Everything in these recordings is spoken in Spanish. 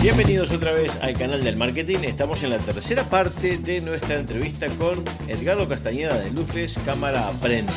Bienvenidos otra vez al canal del marketing. Estamos en la tercera parte de nuestra entrevista con Edgardo Castañeda de Luces Cámara Aprendo.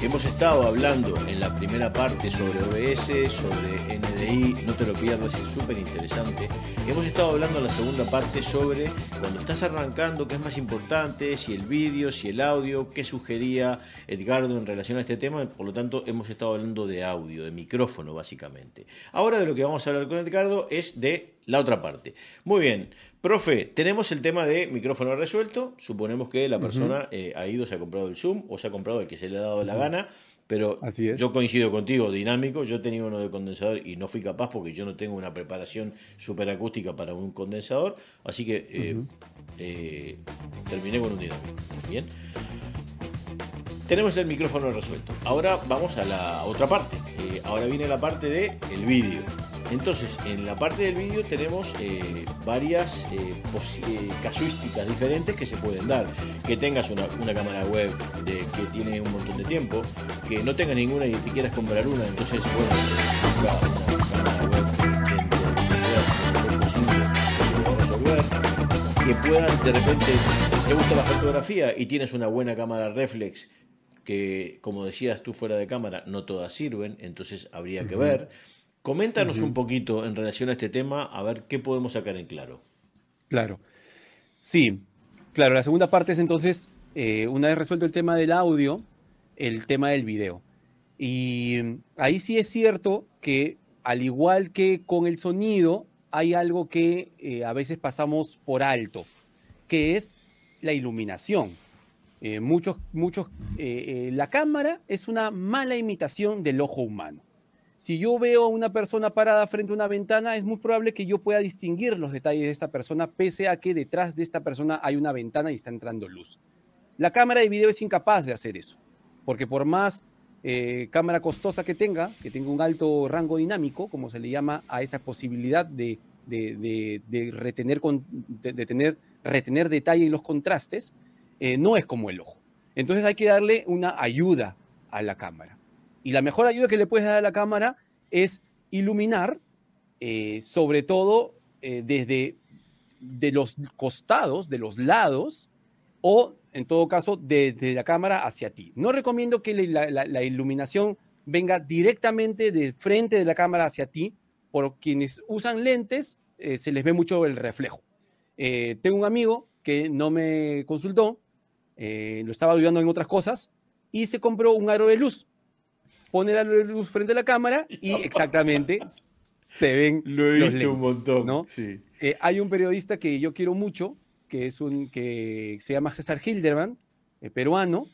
Hemos estado hablando en la primera parte sobre OBS, sobre NDI, no te lo pierdas, es súper interesante. Hemos estado hablando en la segunda parte sobre cuando estás arrancando, qué es más importante, si el vídeo, si el audio, qué sugería Edgardo en relación a este tema. Por lo tanto, hemos estado hablando de audio, de micrófono básicamente. Ahora de lo que vamos a hablar con Edgardo es de la otra parte. Muy bien, Profe, tenemos el tema de micrófono resuelto. Suponemos que la persona eh, ha ido, se ha comprado el Zoom o se ha comprado el que se le ha dado la gana. Pero yo coincido contigo, dinámico. Yo tenía uno de condensador y no fui capaz porque yo no tengo una preparación super acústica para un condensador. Así que eh, eh, terminé con un dinámico. Bien. Tenemos el micrófono resuelto. Ahora vamos a la otra parte. ahora viene la parte del el vídeo. Entonces, en la parte del vídeo tenemos eh, varias eh, eh, casuísticas diferentes que se pueden dar. Que tengas una, cámara web de, que tiene un montón de tiempo, que no tengas ninguna y te quieras comprar una, entonces, bueno, una cámara web que puedas de repente, te gusta la fotografía y tienes una buena cámara reflex que, como decías tú fuera de cámara, no todas sirven, entonces habría que ver. Coméntanos un poquito en relación a este tema, a ver qué podemos sacar en claro. Claro. Sí, claro, la segunda parte es entonces, eh, una vez resuelto el tema del audio, el tema del video. Y ahí sí es cierto que, al igual que con el sonido, hay algo que eh, a veces pasamos por alto, que es la iluminación. Eh, muchos, muchos, la cámara es una mala imitación del ojo humano. Si yo veo a una persona parada frente a una ventana, es muy probable que yo pueda distinguir los detalles de esta persona, pese a que detrás de esta persona hay una ventana y está entrando luz. La cámara de video es incapaz de hacer eso, porque por más eh, cámara costosa que tenga, que tenga un alto rango dinámico, como se le llama a esa posibilidad de, retener, tener, retener detalle en los contrastes, eh, no es como el ojo. Entonces hay que darle una ayuda a la cámara. Y la mejor ayuda que le puedes dar a la cámara es iluminar, eh, sobre todo eh, desde de los costados, de los lados, o en todo caso desde la cámara hacia ti. No recomiendo que la, iluminación venga directamente de frente de la cámara hacia ti, por quienes usan lentes eh, se les ve mucho el reflejo. tengo un amigo que no me consultó, lo estaba ayudando en otras cosas, y se compró un aro de luz pone la luz frente a la cámara y exactamente se ven. Lo he visto un montón. ¿no? Sí. Eh, hay un periodista que yo quiero mucho, que es un que se llama César Hilderman, eh, peruano,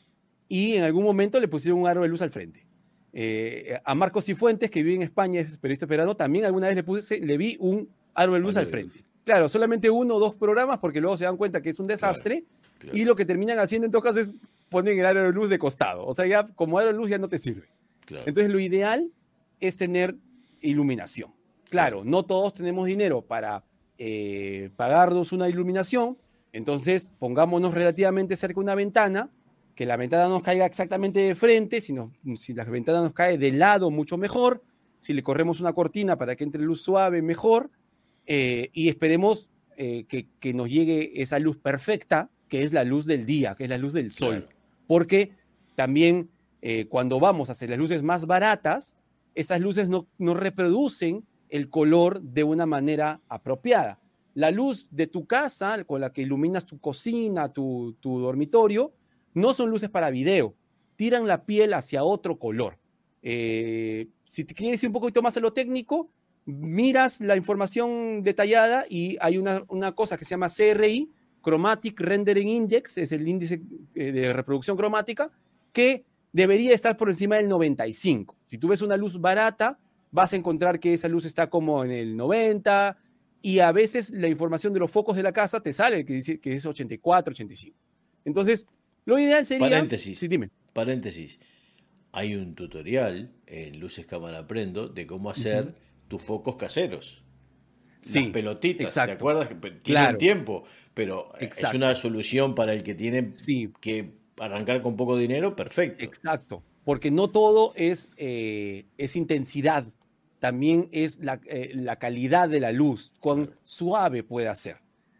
y en algún momento le pusieron un aro de luz al frente. Eh, a Marcos Cifuentes, que vive en España, es periodista peruano, también alguna vez le, puse, le vi un aro de luz al frente. Claro, solamente uno o dos programas, porque luego se dan cuenta que es un desastre, y lo que terminan haciendo en todo caso es poner el aro de luz de costado. O sea, ya como aro de luz ya no te sirve. Entonces, lo ideal es tener iluminación. Claro, no todos tenemos dinero para eh, pagarnos una iluminación, entonces pongámonos relativamente cerca de una ventana, que la ventana nos caiga exactamente de frente, si, si la ventana nos cae de lado, mucho mejor, si le corremos una cortina para que entre luz suave, mejor, eh, y esperemos eh, que, nos llegue esa luz perfecta, que es la luz del día, que es la luz del sol, porque también eh, cuando vamos a hacer las luces más baratas, esas luces no, reproducen el color de una manera apropiada. La luz de tu casa, con la que iluminas tu cocina, tu, dormitorio, no son luces para video, tiran la piel hacia otro color. Eh, si te quieres ir un poquito más a lo técnico, miras la información detallada y hay una, una, cosa que se llama CRI, Chromatic Rendering Index, es el índice eh, de reproducción cromática, que debería estar por encima del 95. Si tú ves una luz barata, vas a encontrar que esa luz está como en el 90 y a veces la información de los focos de la casa te sale que dice que es 84, 85. Entonces, lo ideal sería... Paréntesis. Sí, dime. Paréntesis. Hay un tutorial en Luces Cámara Aprendo de cómo hacer tus focos caseros. Sí, Las pelotitas, ¿te acuerdas? Tienen tiempo, pero es una solución para el que tiene sí. que arrancar con poco dinero, perfecto. Exacto, porque no todo es, eh, es intensidad, también es la, eh, la, calidad de la luz, cuán suave puede ser.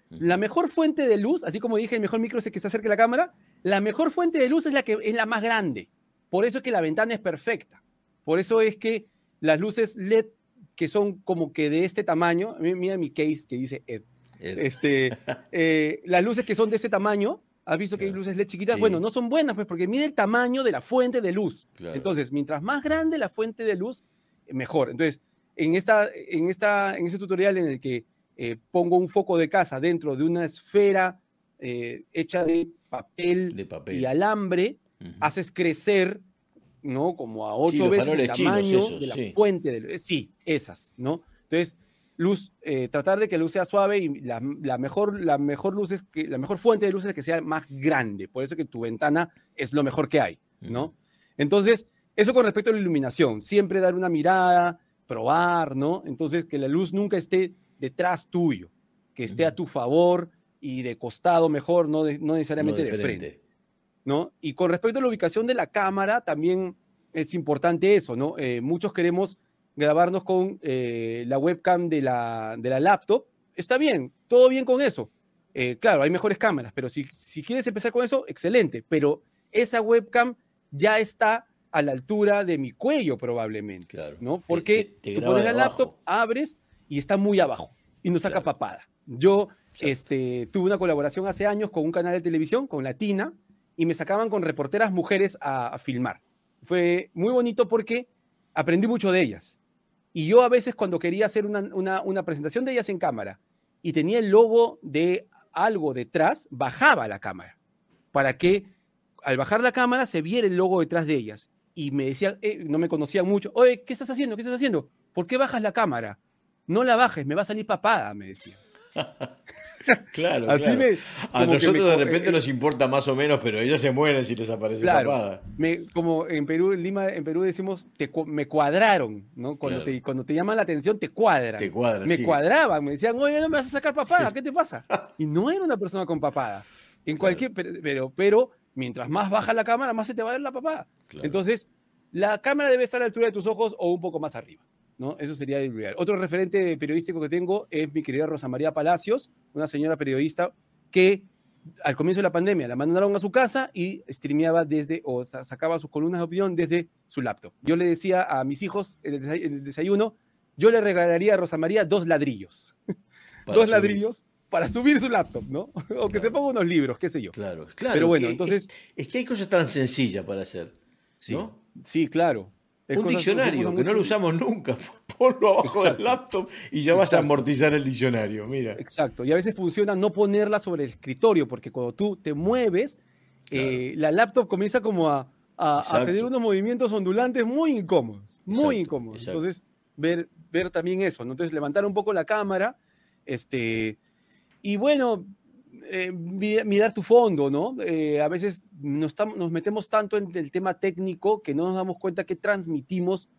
La mejor fuente de luz, así como dije, el mejor micro es el que está cerca de la cámara, la mejor fuente de luz es la que es la más grande. Por eso es que la ventana es perfecta. Por eso es que las luces LED que son como que de este tamaño, mira mi case que dice Ed. Este, eh, las luces que son de ese tamaño, ¿has visto que hay luces LED chiquitas? Bueno, no son buenas, pues porque mira el tamaño de la fuente de luz. Entonces, mientras más grande la fuente de luz, mejor. Entonces, en, esta, en, esta, en este tutorial en el que eh, pongo un foco de casa dentro de una esfera eh, hecha de papel, y alambre, haces crecer ¿no? Como a ocho veces el tamaño de la fuente. De, sí, esas, ¿no? Entonces, luz, eh, tratar de que la luz sea suave y la, mejor, la mejor luz es que, la mejor fuente de luz es que sea más grande. Por eso que tu ventana es lo mejor que hay, ¿no? Entonces, eso con respecto a la iluminación, siempre dar una mirada, probar, ¿no? Entonces, que la luz nunca esté detrás tuyo, que esté a tu favor y de costado mejor, no, no necesariamente de frente. ¿no? Y con respecto a la ubicación de la cámara, también es importante eso, ¿no? Eh, muchos queremos grabarnos con eh, la webcam de la, de la laptop. Está bien, todo bien con eso. Eh, claro, hay mejores cámaras, pero si, si quieres empezar con eso, excelente. Pero esa webcam ya está a la altura de mi cuello probablemente, claro. ¿no? Porque tú pones la laptop, abres y está muy abajo y no saca papada. Yo este, tuve una colaboración hace años con un canal de televisión, con Latina, y me sacaban con reporteras mujeres a, filmar. Fue muy bonito porque aprendí mucho de ellas. Y yo a veces cuando quería hacer una, una, presentación de ellas en cámara y tenía el logo de algo detrás, bajaba la cámara para que al bajar la cámara se viera el logo detrás de ellas. Y me decían, eh, no me conocían mucho, oye, ¿qué estás haciendo? ¿Qué estás haciendo? ¿Por qué bajas la cámara? No la bajes, me va a salir papada, me decían. claro, Así a nosotros de repente eh, nos importa más o menos, pero ellos se mueren si les aparece claro, Me, como en Perú, en Lima, en Perú decimos, te, me cuadraron, ¿no? Cuando, te, cuando te llaman la atención, te cuadran. Te cuadran, Me cuadraban, me decían, oye, no me vas a sacar papada, ¿qué te pasa? Y no era una persona con papada. En cualquier, pero, pero, mientras más baja la cámara, más se te va a ver la papada. Entonces, la cámara debe estar a la altura de tus ojos o un poco más arriba. ¿No? Eso sería ideal. Otro referente periodístico que tengo es mi querida Rosa María Palacios, una señora periodista que al comienzo de la pandemia la mandaron a su casa y streameaba desde, o sacaba sus columnas de opinión desde su laptop. Yo le decía a mis hijos en el desayuno, yo le regalaría a Rosa María dos ladrillos. dos ladrillos para subir su laptop, ¿no? O que se ponga unos libros, qué sé yo. Claro, claro. Pero bueno, entonces... Es, que hay cosas tan sencillas para hacer. Sí, sí, claro un diccionario que no lo usamos nunca. Ponlo abajo del laptop y ya vas a amortizar el diccionario. Mira. Exacto. Y a veces funciona no ponerla sobre el escritorio, porque cuando tú te mueves, eh, la laptop comienza como a, tener unos movimientos ondulantes muy incómodos. Muy incómodos. Entonces, ver, ver también eso. Entonces, levantar un poco la cámara. Este, y bueno, eh, mirar tu fondo, ¿no? Eh, a veces nos, nos, metemos tanto en el tema técnico que no nos damos cuenta que transmitimos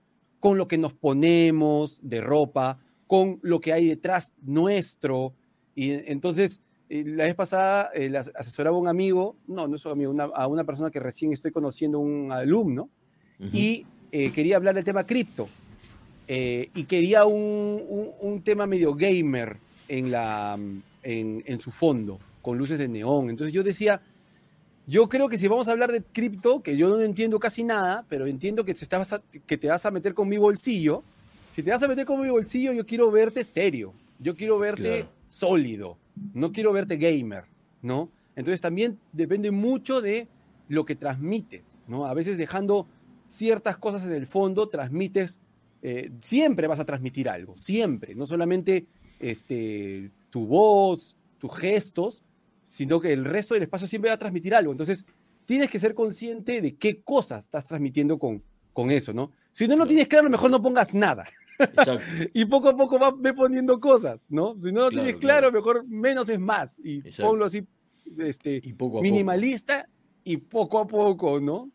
con lo que nos ponemos de ropa, con lo que hay detrás nuestro. Y entonces, eh, la vez pasada asesoraba a un amigo, no, no es un amigo, a una persona que recién estoy conociendo, un alumno, y quería hablar del tema cripto. y quería un, un, tema medio gamer en, la, en, en su fondo con luces de neón. Entonces yo decía, yo creo que si vamos a hablar de cripto, que yo no entiendo casi nada, pero entiendo que te, estás que te vas a meter con mi bolsillo, si te vas a meter con mi bolsillo, yo quiero verte serio, yo quiero verte sólido, no quiero verte gamer, ¿no? Entonces también depende mucho de lo que transmites, ¿no? A veces dejando ciertas cosas en el fondo, transmites, eh, siempre vas a transmitir algo, siempre, no solamente este, tu voz, tus gestos, sino que el resto del espacio siempre va a transmitir algo. Entonces, tienes que ser consciente de qué cosas estás transmitiendo con, con eso, ¿no? Si no lo tienes claro, mejor no pongas nada. y poco a poco vas poniendo cosas, ¿no? Si no lo tienes claro, mejor menos es más. Y ponlo así, este, minimalista y poco a poco, ¿no?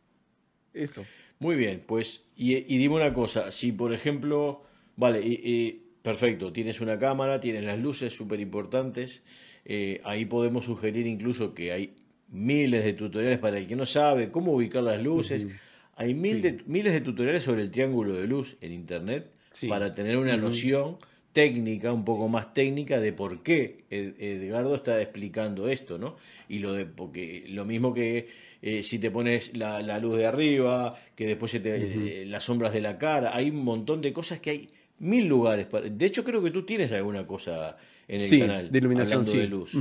Eso. Muy bien, pues, y, dime una cosa, si por ejemplo, vale, y, perfecto, tienes una cámara, tienes las luces súper importantes, eh, ahí podemos sugerir incluso que hay miles de tutoriales para el que no sabe cómo ubicar las luces. Hay mil de, miles de tutoriales sobre el triángulo de luz en internet para tener una noción técnica, un poco más técnica de por qué Edgardo está explicando esto, ¿no? Y lo de, porque lo mismo que eh, si te pones la, luz de arriba, que después se te, eh, las sombras de la cara, hay un montón de cosas que hay mil lugares. Para, de hecho, creo que tú tienes alguna cosa en el canal de iluminación, de luz.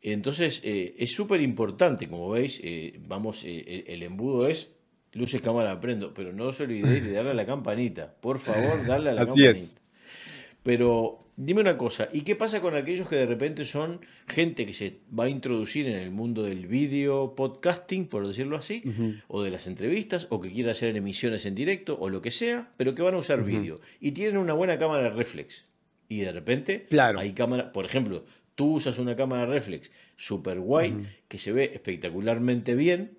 Entonces, eh, es súper importante, como veis, vamos, el embudo es luces, cámara, prendo, pero no os olvidéis de darle a la campanita. Por favor, darle a la Así Es. Pero dime una cosa, ¿y qué pasa con aquellos que de repente son gente que se va a introducir en el mundo del vídeo podcasting, por decirlo así, o de las entrevistas, o que quiere hacer emisiones en directo, o lo que sea, pero que van a usar vídeo y tienen una buena cámara reflex? Y de repente claro. hay cámara, por ejemplo, tú usas una cámara reflex super guay, que se ve espectacularmente bien,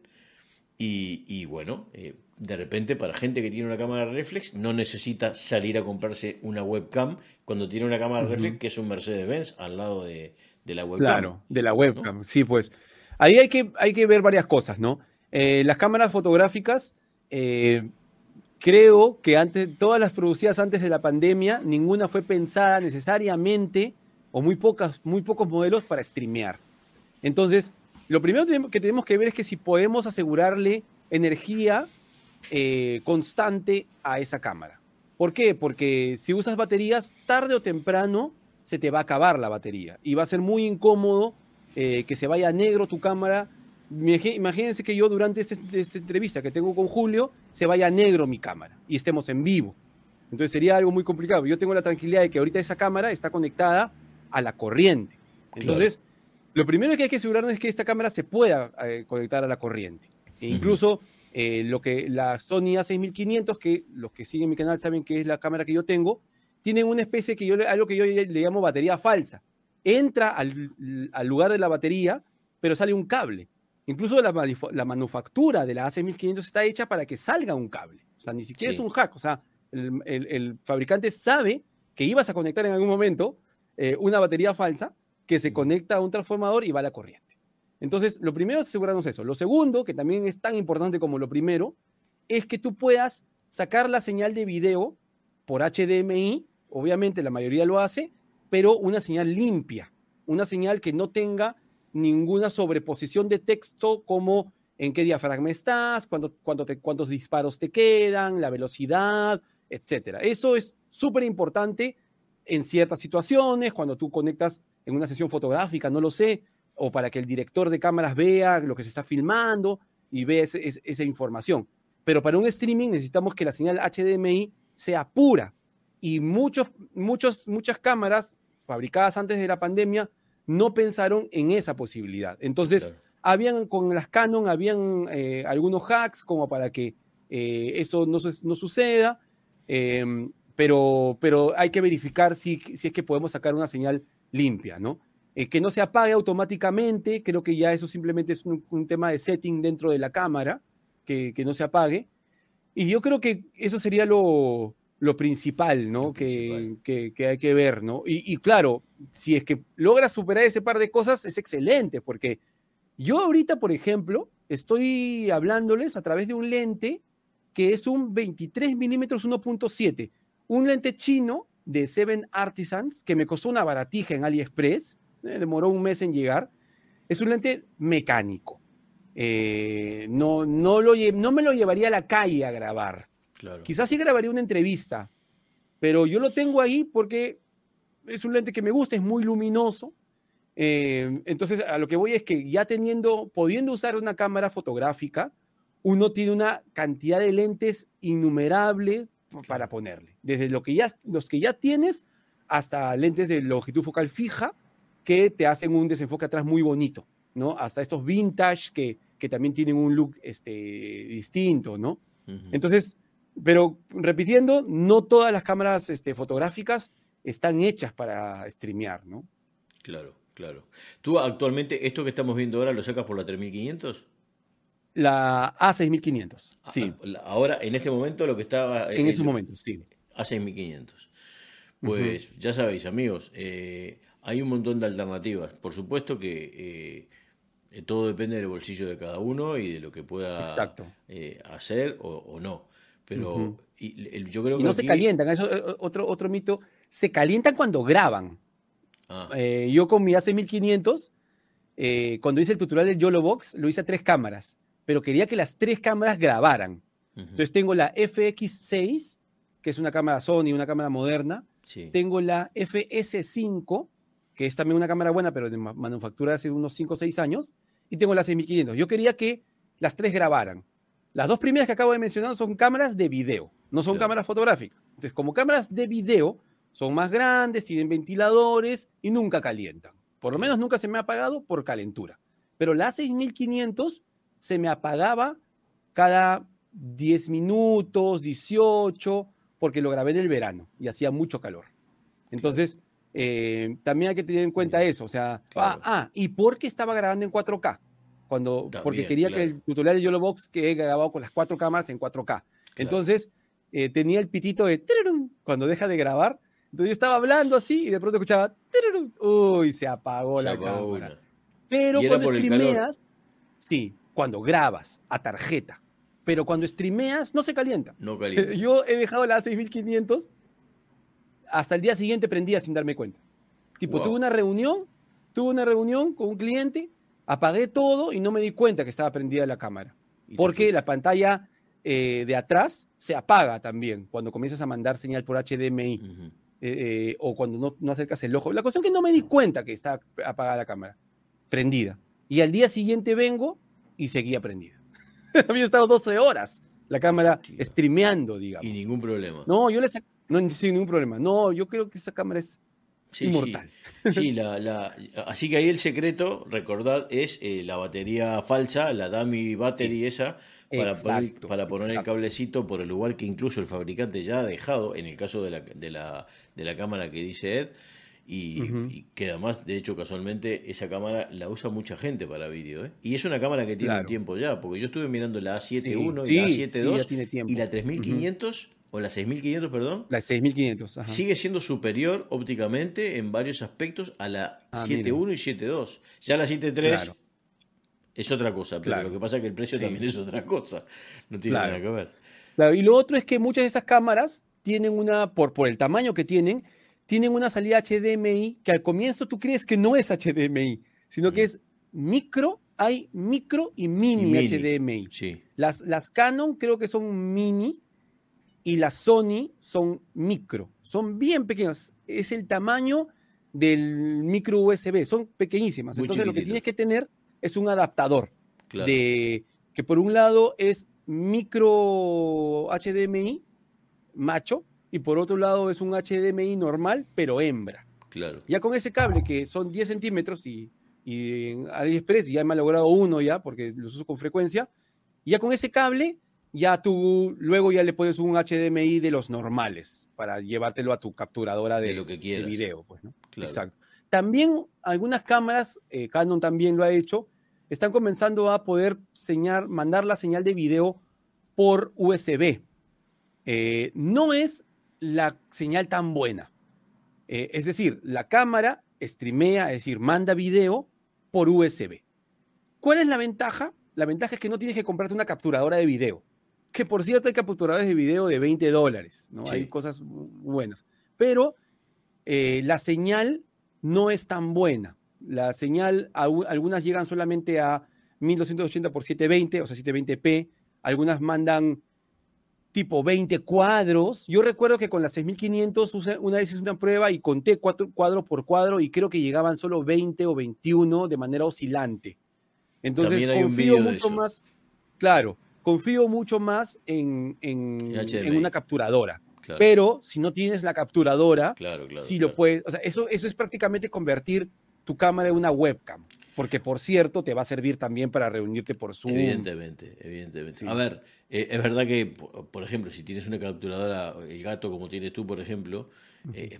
y, bueno, eh, de repente para gente que tiene una cámara reflex no necesita salir a comprarse una webcam cuando tiene una cámara reflex que es un Mercedes-Benz al lado de, la webcam. Claro, de la webcam, sí, pues. Ahí hay que, hay que ver varias cosas, ¿no? Eh, las cámaras fotográficas, eh, creo que antes, todas las producidas antes de la pandemia, ninguna fue pensada necesariamente, o muy, pocas, muy pocos modelos para streamear. Entonces, lo primero que tenemos que ver es que si podemos asegurarle energía eh, constante a esa cámara. ¿Por qué? Porque si usas baterías, tarde o temprano se te va a acabar la batería y va a ser muy incómodo eh, que se vaya negro tu cámara. Imagínense que yo durante este, esta entrevista que tengo con Julio, se vaya negro mi cámara y estemos en vivo. Entonces sería algo muy complicado. Yo tengo la tranquilidad de que ahorita esa cámara está conectada a la corriente. Entonces, lo primero que hay que asegurarnos es que esta cámara se pueda eh, conectar a la corriente. E incluso eh, lo que la Sony A6500, que los que siguen mi canal saben que es la cámara que yo tengo, tienen una especie que yo algo que yo le llamo batería falsa. Entra al, lugar de la batería, pero sale un cable. Incluso la, manufactura de la A6500 está hecha para que salga un cable. O sea, ni siquiera es un hack. O sea, el, fabricante sabe que ibas a conectar en algún momento eh, una batería falsa que se conecta a un transformador y va a la corriente. Entonces, lo primero es asegurarnos eso. Lo segundo, que también es tan importante como lo primero, es que tú puedas sacar la señal de video por HDMI, obviamente la mayoría lo hace, pero una señal limpia, una señal que no tenga ninguna sobreposición de texto como en qué diafragma estás, cuántos disparos te quedan, la velocidad, etc. Eso es súper importante en ciertas situaciones, cuando tú conectas en una sesión fotográfica, no lo sé, o para que el director de cámaras vea lo que se está filmando y vea esa información. Pero para un streaming necesitamos que la señal HDMI sea pura. Y muchos, muchos, muchas cámaras fabricadas antes de la pandemia no pensaron en esa posibilidad. Entonces, habían con las Canon, habían eh, algunos hacks como para que eh, eso no, no suceda, em, pero, pero hay que verificar si, si es que podemos sacar una señal limpia, ¿no? Eh, que no se apague automáticamente, creo que ya eso simplemente es un, tema de setting dentro de la cámara, que, no se apague. Y yo creo que eso sería lo, principal, ¿no? que, hay que ver, ¿no? Y, claro, si es que logra superar ese par de cosas, es excelente, porque yo ahorita, por ejemplo, estoy hablándoles a través de un lente que es un 23 milímetros 1.7, un lente chino de Seven Artisans que me costó una baratija en AliExpress eh, demoró un mes en llegar. Es un lente mecánico. Eh, no, no, lo, no me lo llevaría a la calle a grabar. Quizás sí grabaría una entrevista, pero yo lo tengo ahí porque es un lente que me gusta, es muy luminoso. Eh, entonces, a lo que voy es que ya teniendo, pudiendo usar una cámara fotográfica, uno tiene una cantidad de lentes innumerable para ponerle. Desde lo que ya, los que ya tienes hasta lentes de longitud focal fija que te hacen un desenfoque atrás muy bonito, ¿no? Hasta estos vintage que, que también tienen un look este, distinto, ¿no? Entonces, pero repitiendo, no todas las cámaras este, fotográficas están hechas para streamear, ¿no? Claro, claro. ¿Tú actualmente esto que estamos viendo ahora lo sacas por la 3500? La A6500, ah, sí. Ahora, en este momento, lo que estaba... En esos momentos, sí. A6500. Pues ya sabéis, amigos, eh, hay un montón de alternativas. Por supuesto que Eh, Todo depende del bolsillo de cada uno y de lo que pueda eh, hacer o, o no. Pero y el- yo creo Y que no se calientan, eso eh, otro, otro mito, se calientan cuando graban. Ah, Eh, yo con mi AC1500, eh, cuando hice el tutorial del YOLO Box, lo hice a tres cámaras, pero quería que las tres cámaras grabaran. Entonces tengo la FX6, que es una cámara Sony, una cámara moderna. Sí. Tengo la FS5, que es también una cámara buena, pero de ma- manufactura hace unos 5 o 6 años. Y tengo la 6500. Yo quería que las tres grabaran. Las dos primeras que acabo de mencionar son cámaras de video, no son Claro. cámaras fotográficas. Entonces, como cámaras de video, son más grandes, tienen ventiladores y nunca calientan. Por lo menos nunca se me ha apagado por calentura. Pero la 6500 se me apagaba cada 10 minutos, 18, porque lo grabé en el verano y hacía mucho calor. Entonces, eh, también hay que tener en cuenta eso. O sea, Claro. ah, ah, y porque estaba grabando en 4K. Cuando, porque También, quería que claro. el tutorial de YOLO Box que he grabado con las cuatro cámaras en 4K. Entonces, eh, tenía el pitito de tirirum cuando deja de grabar. Entonces yo estaba hablando así y de pronto escuchaba tirirum. Uy, se apagó Se la apagó cámara. una. Pero cuando streameas, sí, cuando grabas a tarjeta. Pero cuando streameas, no se calienta. No caliente. Yo he dejado la 6500 hasta el día siguiente prendía sin darme cuenta. Tipo, Wow. tuve una reunión, tuve una reunión con un cliente, apagué todo y no me di cuenta que estaba prendida la cámara. Porque la pantalla eh, de atrás se apaga también cuando comienzas a mandar señal por HDMI eh, eh, o cuando no, no acercas el ojo. La cuestión es que no me di cuenta que estaba apagada la cámara, prendida. Y al día siguiente vengo y seguía prendida. Había estado 12 horas la cámara streameando, digamos. Y ningún problema. No, yo le sac- no sin ningún problema. No, yo creo que esa cámara es Sí, inmortal. Sí, Sí, la, la- así que ahí el secreto, recordad, es eh, la batería falsa, la dummy battery esa, para poner, para poner el cablecito por el lugar que incluso el fabricante ya ha dejado, en el caso de la, de la, de la cámara que dice Ed, y, Ujú. y que además, de hecho, casualmente, esa cámara la usa mucha gente para vídeo, ¿eh? Y es una cámara que tiene un Claro. tiempo ya, porque yo estuve mirando la A7 Sí, y sí, la sí, A7 ya tiene tiempo. y la 3500, o la 6500, perdón, La 6500. ajá. sigue siendo superior ópticamente en varios aspectos a la Ah, 7.1 y 7.2. Ya la 7.3 Claro. es otra cosa, pero Claro. lo que pasa es que el precio Sí. también es otra cosa. No tiene nada que ver. Claro, y lo otro es que muchas de esas cámaras tienen una, por, por el tamaño que tienen, tienen una salida HDMI que al comienzo tú crees que no es HDMI, sino que es micro, hay micro y mini, Y mini. HDMI. Sí, Las, las Canon creo que son mini y las Sony son micro. Son bien pequeñas. Es el tamaño del micro USB. Son pequeñísimas. Muy Entonces lo que tienes que tener es un adaptador claro. de que por un lado es micro HDMI macho y por otro lado es un HDMI normal pero hembra. claro. Ya con ese cable que son 10 centímetros y, y en AliExpress ya me ha logrado uno ya porque los uso con frecuencia, ya con ese cable ya tú luego ya le pones un HDMI de los normales para llevártelo a tu capturadora de, De lo que de video. Pues, ¿no? Claro. Exacto. También algunas cámaras, eh, Canon también lo ha hecho, están comenzando a poder señal, mandar la señal de video por USB. Eh, no es la señal tan buena. Eh, es decir, la cámara streamea, es decir, manda video por USB. ¿Cuál es la ventaja? La ventaja es que no tienes que comprarte una capturadora de video. Que por cierto hay capturadores de video de 20 dólares, ¿no? Sí. Hay cosas bu- buenas. Pero eh, la señal no es tan buena. La señal, algunas llegan solamente a 1280 por 720, o sea, 720p. Algunas mandan tipo 20 cuadros. Yo recuerdo que con la 6500 use- una vez hice una prueba y conté cuatro, cuadro por cuadro y creo que llegaban solo 20 o 21 de manera oscilante. Entonces confío mucho más, claro, confío mucho más en, en- una capturadora. Claro, Pero si no tienes la capturadora, claro, claro. lo puedes, o sea, eso, eso es prácticamente convertir tu cámara en una webcam. Porque, por cierto, te va a servir también para reunirte por Zoom. Evidentemente, evidentemente. Sí. A ver, eh, es verdad que, por, ejemplo, si tienes una capturadora, el gato como tienes tú, por ejemplo, eh,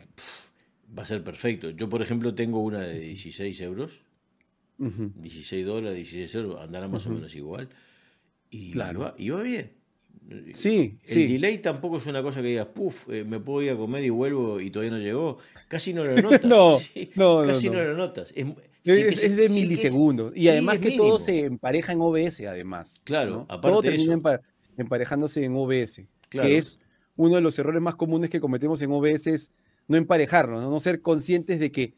va a ser perfecto. Yo, por ejemplo, tengo una de 16 euros, Ujú. 16 dólares, 16 euros, andará más o menos igual. Y Claro. iba, iba bien. Sí, El sí. delay tampoco es una cosa que digas, puff, eh, me puedo ir a comer y vuelvo y todavía no llegó. Casi no lo notas. No, Sí, no, no, Casi no, no. lo notas. Es- es, de milisegundos. y además que todo se empareja en OBS, además. Claro, aparte Todo termina emparejándose en OBS. Que es uno de los errores más comunes que cometemos en OBS, es no emparejarnos, ¿no? ser conscientes de que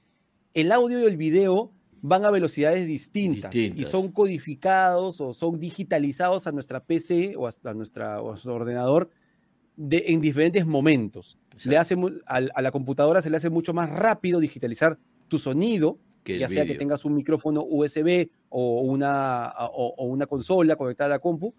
el audio y el video van a velocidades distintas, y son codificados o son digitalizados a nuestra PC o a, nuestra, nuestro ordenador de, en diferentes momentos. Le hace, a, la computadora se le hace mucho más rápido digitalizar tu sonido, ya sea que tengas un micrófono USB o una, o, una consola conectada a la compu,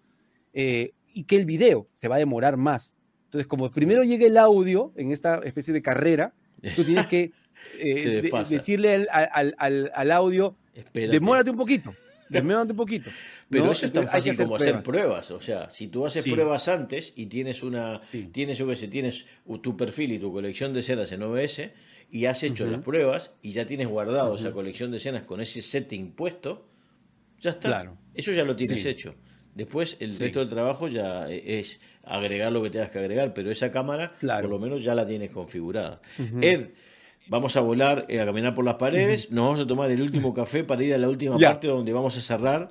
eh, y que el video se va a demorar más. Entonces, como primero llega el audio en esta especie de carrera, tú tienes que eh, decirle al, audio, demórate un poquito. Demórate un poquito. Pero eso es tan fácil como hacer pruebas. O sea, si tú haces pruebas antes y tienes una, tienes, yo tienes tu perfil y tu colección de escenas en OBS y has hecho las pruebas y ya tienes guardado esa colección de escenas con ese setting puesto, ya está. Claro. Eso ya lo tienes hecho. Después el resto del trabajo ya es agregar lo que tengas que agregar, pero esa cámara por lo menos ya la tienes configurada. Ed, vamos a volar, eh, a caminar por las paredes, nos vamos a tomar el último café para ir a la última parte donde vamos a cerrar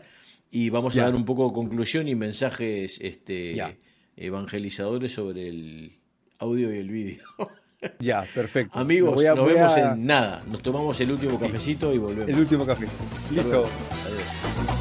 y vamos a dar un poco de conclusión y mensajes este, evangelizadores sobre el audio y el vídeo. Ya, perfecto. Amigos, nos vemos en nada. Nos tomamos el último cafecito y volvemos. El último café. Listo. Adiós.